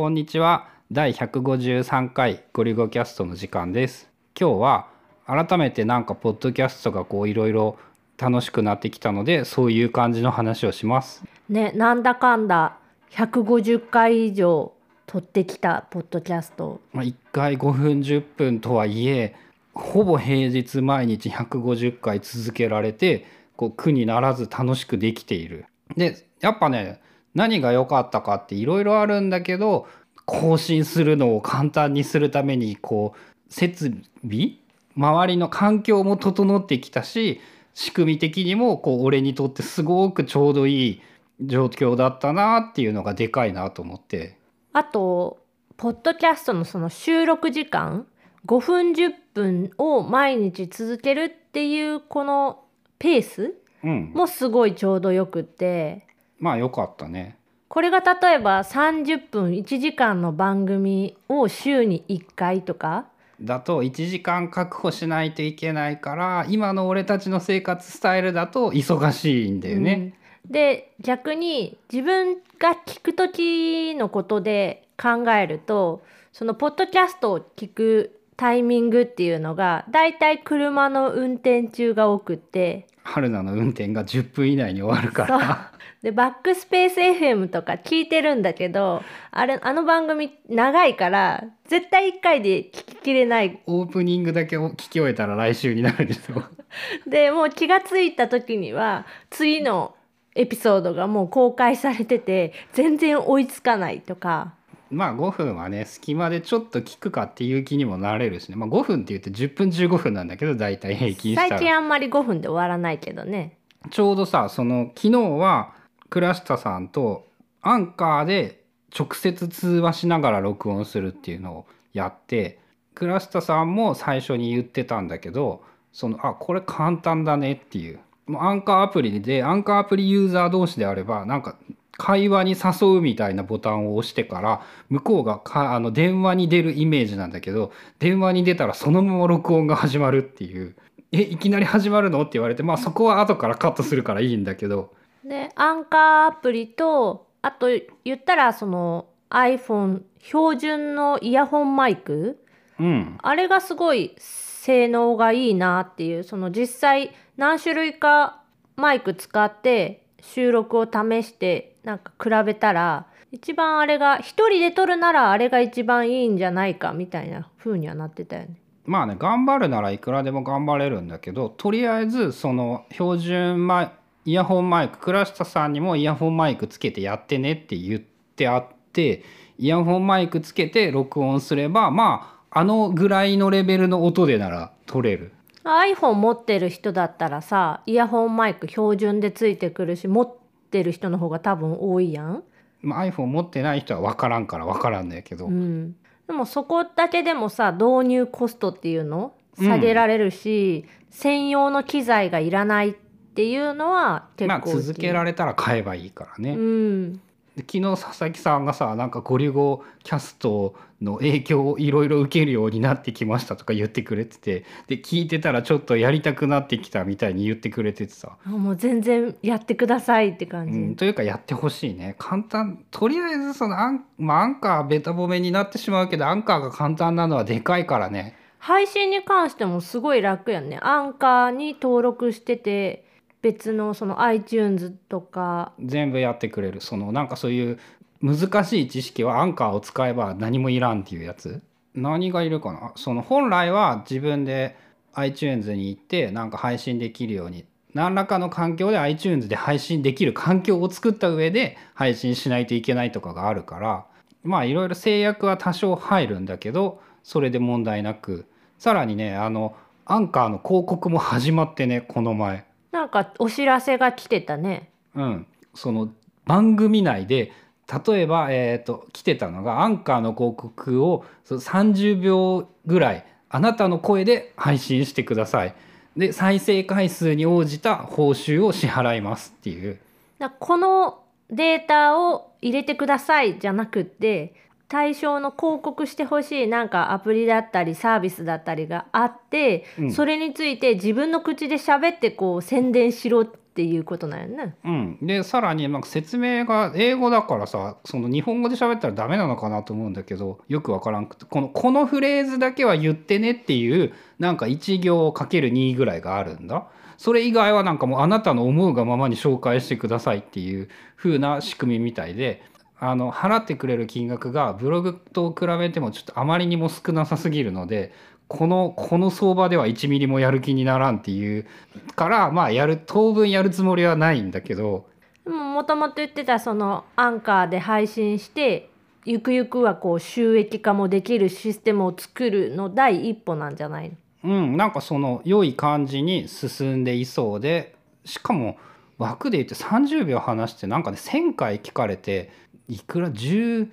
こんにちは。第153回ゴリゴキャストの時間です。今日は改めてなんかポッドキャストがこういろいろ楽しくなってきたのでそういう感じの話をします。ねなんだかんだ150回以上撮ってきたポッドキャスト。まあ、1回5分10分とはいえほぼ平日毎日150回続けられてこう苦にならず楽しくできている。でやっぱね何が良かったかっていろいろあるんだけど更新するのを簡単にするためにこう設備周りの環境も整ってきたし仕組み的にもこう俺にとってすごくちょうどいい状況だったなっていうのがでかいなと思って。あとポッドキャストのその収録時間5分10分を毎日続けるっていうこのペースうん、もすごいちょうどよくってまあ良かったね。これが例えば30分1時間の番組を週に1回とか？だと1時間確保しないといけないから今の俺たちの生活スタイルだと忙しいんだよね。うん。で逆に自分が聞く時のことで考えるとそのポッドキャストを聞くタイミングっていうのがだいたい車の運転中が多くって。春菜の運転が10分以内に終わるからでバックスペース FM とか聞いてるんだけどあれあの番組長いから絶対1回で聞ききれない。オープニングだけを聞き終えたら来週になるでしょ。でもう気が付いた時には次のエピソードがもう公開されてて全然追いつかないとか。まあ5分はね隙間でちょっと聞くかっていう気にもなれるしね、まあ、5分って言って10分15分なんだけど大体平均したら。最近あんまり5分で終わらないけどね。ちょうどさその昨日は倉下さんとアンカーで直接通話しながら録音するっていうのをやって倉下さんも最初に言ってたんだけどそのあこれ簡単だねっていう。もうアンカーアプリでアンカーアプリユーザー同士であればなんか会話に誘うみたいなボタンを押してから向こうがかあの電話に出るイメージなんだけど電話に出たらそのまま録音が始まるっていう。えいきなり始まるの？って言われてまあそこは後からカットするからいいんだけど。でアンカーアプリとあと言ったらその iPhone 標準のイヤホンマイク。うん。あれがすごい性能がいいなっていう。その実際何種類かマイク使って収録を試してなんか比べたら一番あれが一人で撮るならあれが一番いいんじゃないかみたいな風にはなってたよね。まあね頑張るならいくらでも頑張れるんだけどとりあえずその標準マイイヤホンマイク倉下さんにもイヤホンマイクつけてやってねって言ってあってイヤホンマイクつけて録音すればまああのぐらいのレベルの音でなら撮れる。iPhone 持ってる人だったらさイヤホンマイク標準でついてくるし持ってる人の方が多分多いやん。まあ、iPhone 持ってない人は分からんから分からんだけど、うん、でもそこだけでもさ導入コストっていうの？下げられるし、専用の機材がいらないっていうのは結まあ構続けられれたら買えばいいからね。うん、で昨日佐々木さんがさなんかゴリゴキャストの影響をいろいろ受けるようになってきましたとか言ってくれててで聞いてたらちょっとやりたくなってきたみたいに言ってくれててさ、あもう全然やってくださいって感じ、うん、というかやってほしいね。簡単とりあえずそのアン,、まあ、アンカーベタ褒めになってしまうけどアンカーが簡単なのはでかいからね。配信に関してもすごい楽やんね。アンカーに登録してて別のその iTunes とか。全部やってくれる。そのなんかそういう難しい知識はアンカーを使えば何もいらんっていうやつ。何がいるかな。その本来は自分で iTunes に行ってなんか配信できるように。何らかの環境で iTunes で配信できる環境を作った上で配信しないといけないとかがあるから。まあいろいろ制約は多少入るんだけどそれで問題なく。さらにねあのアンカーの広告も始まってねこの前。なんかお知らせが来てたね。うん、その番組内で例えば、えー、と来てたのがアンカーの広告をその30秒ぐらいあなたの声で配信してください。で再生回数に応じた報酬を支払いますっていう。だこのデータを入れてくださいじゃなくって対象の広告してほしいなんかアプリだったりサービスだったりがあって、うんそれについて自分の口で喋ってこう宣伝しろっていうことなんよね。うん、でさらになんか説明が英語だからさその日本語で喋ったらダメなのかなと思うんだけどよくわからんくてこのこのフレーズだけは言ってねっていうなんか1行かける2ぐらいがあるんだ。それ以外はなんかもうあなたの思うがままに紹介してくださいっていう風な仕組みみたいであの払ってくれる金額がブログと比べてもちょっとあまりにも少なさすぎるのでこのこの相場では1ミリもやる気にならんっていうからまあやる当分やるつもりはないんだけどもともと言ってたそのアンカーで配信してゆくゆくはこう収益化もできるシステムを作るの第一歩なんじゃないの？うんなんかその良い感じに進んでいそうでしかも枠で言って30秒話してなんかね1,000回聞かれていくら15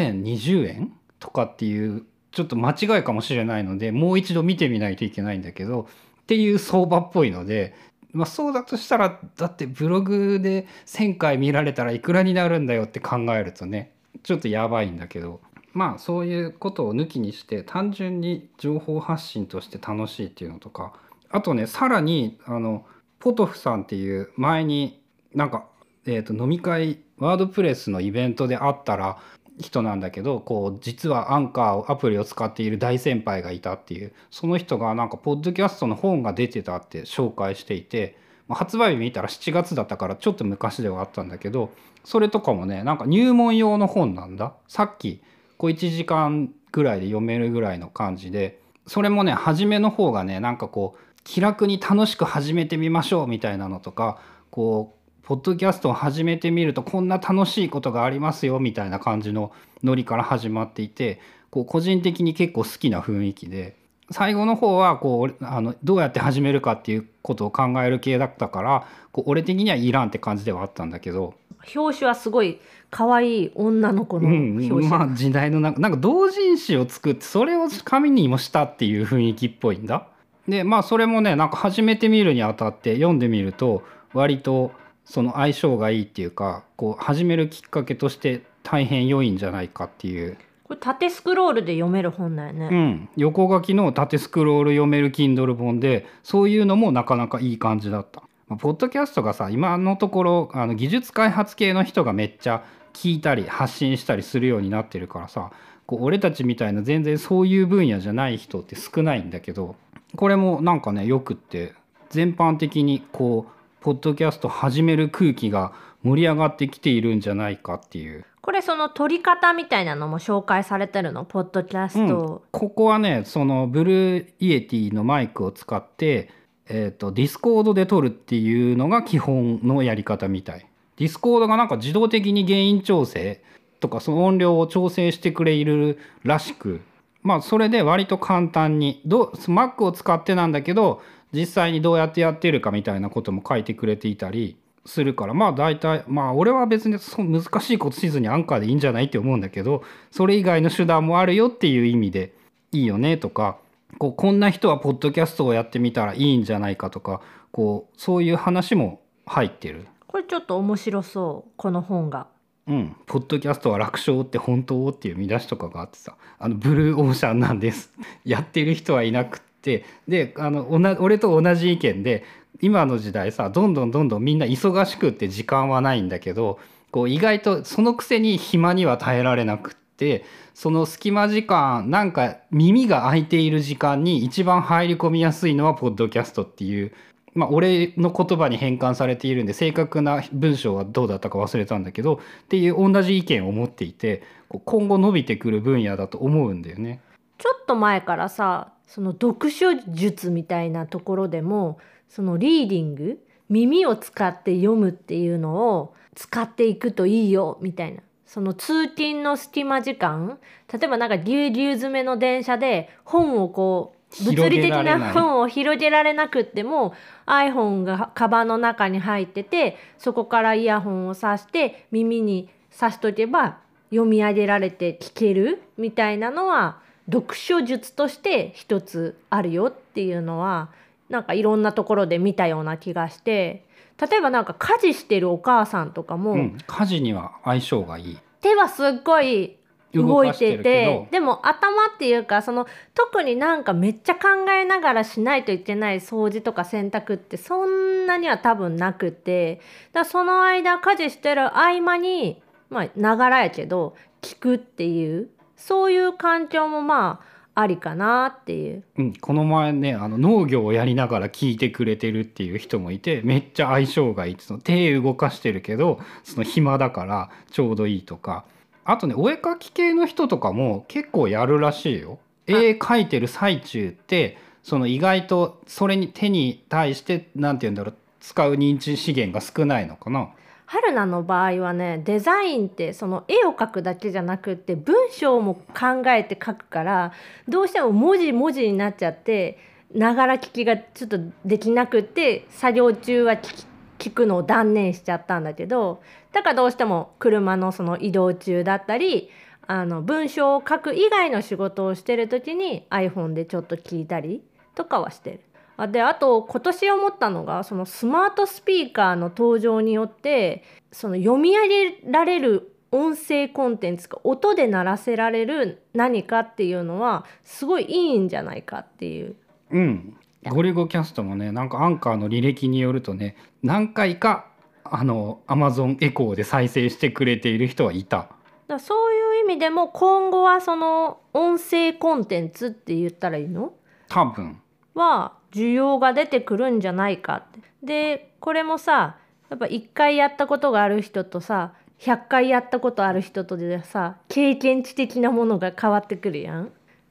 円20円とかっていうちょっと間違いかもしれないのでもう一度見てみないといけないんだけどっていう相場っぽいので、まあ、そうだとしたらだってブログで1,000回見られたらいくらになるんだよって考えるとねちょっとやばいんだけどまあそういうことを抜きにして単純に情報発信として楽しいっていうのとかあとねさらにあのポトフさんっていう前になんか、えー、と飲み会ワードプレスのイベントで会ったら人なんだけどこう実はアンカーアプリを使っている大先輩がいたっていうその人がなんかポッドキャストの本が出てたって紹介していて発売日見たら7月だったからちょっと昔ではあったんだけどそれとかもねなんか入門用の本なんだ。さっきこう1時間ぐらいで読めるぐらいの感じでそれもね初めの方がねなんかこう気楽に楽しく始めてみましょうみたいなのとかこうポッドキャストを始めてみるとこんな楽しいことがありますよみたいな感じのノリから始まっていてこう個人的に結構好きな雰囲気で最後の方はこうあのどうやって始めるかっていうことを考える系だったからこう俺的にはいらんって感じではあったんだけど、表紙はすごい可愛い女の子のうん表紙、まあ時代のなんかなんか同人誌を作ってそれを紙にもしたっていう雰囲気っぽいんだ。でまあそれもねなんか始めてみるにあたって読んでみると割とその相性がいいっていうかこう始めるきっかけとして大変良いんじゃないかっていう、これ縦スクロールで読める本だよね、うん、横書きの縦スクロール読める Kindle 本でそういうのもなかなかいい感じだった。まあポッドキャストがさ今のところあの技術開発系の人がめっちゃ聞いたり発信したりするようになってるからさこう俺たちみたいな全然そういう分野じゃない人って少ないんだけどこれもなんかねよくって全般的にこうポッドキャスト始める空気が盛り上がってきているんじゃないかっていう。これその撮り方みたいなのも紹介されてるの？ポッドキャスト、ここはねその Blue Yeti のマイクを使って、えー、と Discord で撮るっていうのが基本のやり方みたい。 Discord がなんか自動的にゲイン調整とかその音量を調整してくれるらしく。まあそれで割と簡単に。どう Mac を使ってなんだけど実際にどうやってやってるかみたいなことも書いてくれていたりするからまあ大体まあ俺は別にそう難しいことしずにアンカーでいいんじゃないって思うんだけどそれ以外の手段もあるよっていう意味でいいよねとかこうこんな人はポッドキャストをやってみたらいいんじゃないかとかこうそういう話も入ってる。これちょっと面白そうこの本が。うん、ポッドキャストは楽勝って本当っていう見出しとかがあってさあのブルーオーシャンなんです。やってる人はいなくってであの俺と同じ意見で今の時代さどんどんどんどんみんな忙しくって時間はないんだけどこう意外とそのくせに暇には耐えられなくってその隙間時間なんか耳が開いている時間に一番入り込みやすいのはポッドキャストっていうまあ、俺の言葉に変換されているんで正確な文章はどうだったか忘れたんだけどっていう同じ意見を持っていて今後伸びてくる分野だと思うんだよね。ちょっと前からさその読書術みたいなところでもそのリーディング耳を使って読むっていうのを使っていくといいよみたいな。その通勤の隙間時間例えばなんかぎゅうぎゅう詰めの電車で本をこう物理的な本を広げられなくっても iPhone がカバンの中に入っててそこからイヤホンを挿して耳に挿しとけば読み上げられて聞けるみたいなのは読書術として一つあるよっていうのはなんかいろんなところで見たような気がして例えばなんか家事してるお母さんとかも、うん、家事には相性がいい。手はすっごい動いててでも頭っていうかその特になんかめっちゃ考えながらしないといけない掃除とか洗濯ってそんなには多分なくてだその間家事してる合間にまあながらやけど聞くっていうそういう環境もまあありかなっていう。うん、この前ねあの農業をやりながら聞いてくれてるっていう人もいてめっちゃ相性がいいその手動かしてるけどその暇だからちょうどいいとかあとねお絵描き系の人とかも結構やるらしいよ。絵描いてる最中ってその意外とそれに手に対してなんて言うんだろう使う認知資源が少ないのかな。春菜の場合はねデザインってその絵を描くだけじゃなくって文章も考えて書くからどうしても文字文字になっちゃってながら聞きがちょっとできなくって作業中は聞聞くのを断念しちゃったんだけどだからどうしても車のその移動中だったりあの文章を書く以外の仕事をしてる時に iPhone でちょっと聞いたりとかはしてる。あであと今年思ったのがそのスマートスピーカーの登場によってその読み上げられる音声コンテンツか音で鳴らせられる何かっていうのはすごいいいんじゃないかっていう。うん、ゴリゴキャストもねなんかアンカーの履歴によるとね何回かあのアマゾンエコーで再生してくれている人はいた。だそういう意味でも今後はその音声コンテンツって言ったらいいの？多分は需要が出てくるんじゃないかって。でこれもさやっぱ1回やったことがある人とさ100回やったことある人とでさ経験値的なものが変わってくるやん。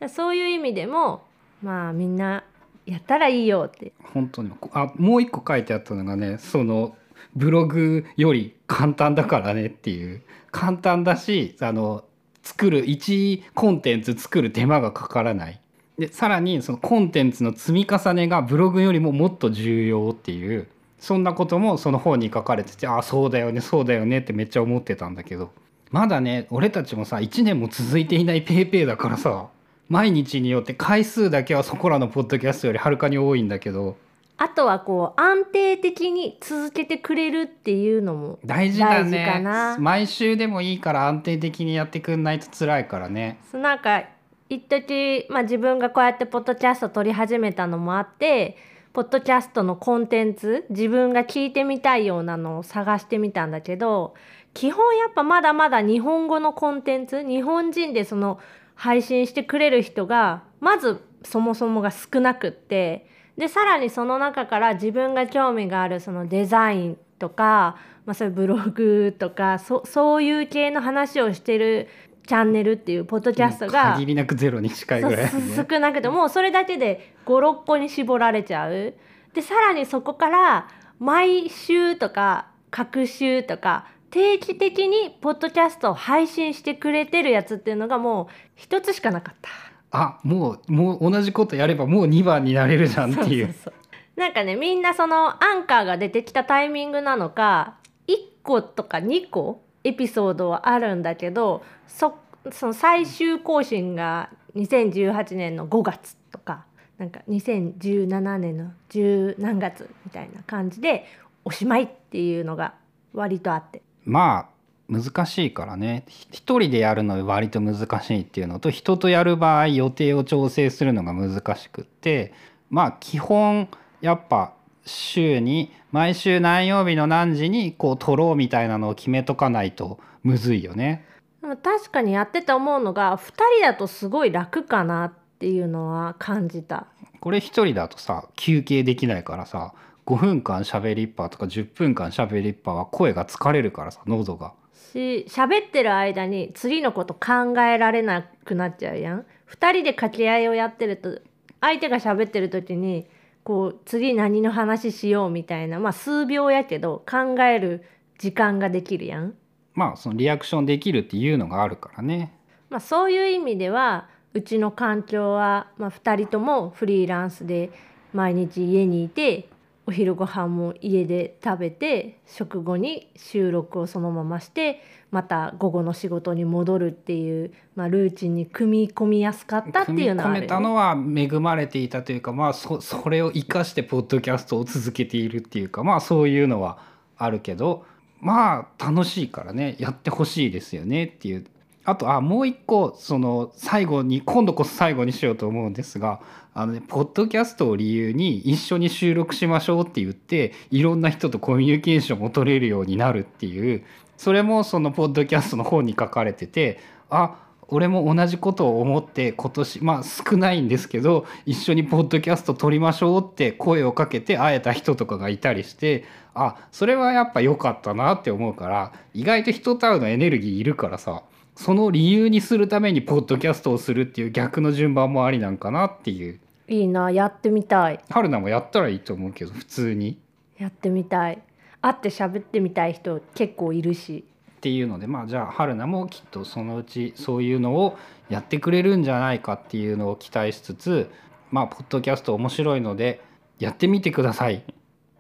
そういう意味でもまあみんなやったらいいよって。本当にあもう一個書いてあったのがねそのブログより簡単だからねっていう簡単だしあの作る1コンテンツ作る手間がかからないでさらにそのコンテンツの積み重ねがブログよりももっと重要っていうそんなこともその本に書かれててああそうだよねそうだよねってめっちゃ思ってたんだけど。まだね俺たちもさ1年も続いていない PayPay だからさ毎日によって回数だけはそこらのポッドキャストよりはるかに多いんだけど。あとはこう安定的に続けてくれるっていうのも大事だ大事かねな。毎週でもいいから安定的にやってくんないと辛いからね。なんか一時まあ自分がこうやってポッドキャスト撮り始めたのもあってポッドキャストのコンテンツ自分が聞いてみたいようなのを探してみたんだけど基本やっぱまだまだ日本語のコンテンツ日本人でその配信してくれる人がまずそもそもが少なくってでさらにその中から自分が興味があるそのデザインとか、まあ、そういうブログとかそそういう系の話をしてるチャンネルっていうポッドキャストが限りなくゼロに近いぐらい、少なくてもうそれだけで56個に絞られちゃう。でさらにそこから毎週とか各週とか定期的にポッドキャストを配信してくれてるやつっていうのがもう一つしかなかった。あもうもう同じことやればもう2番になれるじゃんっていうそなんかねみんなそのアンカーが出てきたタイミングなのか1個とか2個エピソードはあるんだけどそその最終更新が2018年の5月とかなんか2017年の10何月みたいな感じでおしまいっていうのが割とあって。まあ難しいからね。一人でやるの割と難しいっていうのと人とやる場合予定を調整するのが難しくってまあ基本やっぱ週に毎週何曜日の何時にこう撮ろうみたいなのを決めとかないとむずいよね。でも確かにやってて思うのが2人だとすごい楽かなっていうのは感じた。これ一人だとさ休憩できないからさ5分間喋りっぱとか10分間喋りっぱは声が疲れるからさ喉が。し喋ってる間に次のこと考えられなくなっちゃうやん。2人で掛け合いをやってると相手が喋ってる時にこう次何の話しようみたいなまあ数秒やけど考える時間ができるやん。まあそのリアクションできるっていうのがあるからね。まあ、そういう意味ではうちの環境は、まあ、2人ともフリーランスで毎日家にいてお昼ご飯も家で食べて食後に収録をそのまましてまた午後の仕事に戻るっていう、まあ、ルーチンに組み込みやすかったっていうのは組み込めたのは恵まれていたというかまあそそれを生かしてポッドキャストを続けているっていうかまあそういうのはあるけどまあ楽しいからねやってほしいですよねっていうあとあもう一個その最後に今度こそ最後にしようと思うんですがあのねポッドキャストを理由に一緒に収録しましょうって言っていろんな人とコミュニケーションを取れるようになるっていうそれもそのポッドキャストの本に書かれててあ俺も同じことを思って今年まあ少ないんですけど一緒にポッドキャスト撮りましょうって声をかけて会えた人とかがいたりしてあそれはやっぱ良かったなって思うから意外と人と会うのエネルギーいるからさその理由にするためにポッドキャストをするっていう逆の順番もありなんかなっていう。いいなやってみたい。春菜もやったらいいと思うけど普通に。やってみたい。会って喋ってみたい人結構いるし。っていうのでまあじゃあ春菜もきっとそのうちそういうのをやってくれるんじゃないかっていうのを期待しつつまあポッドキャスト面白いのでやってみてください。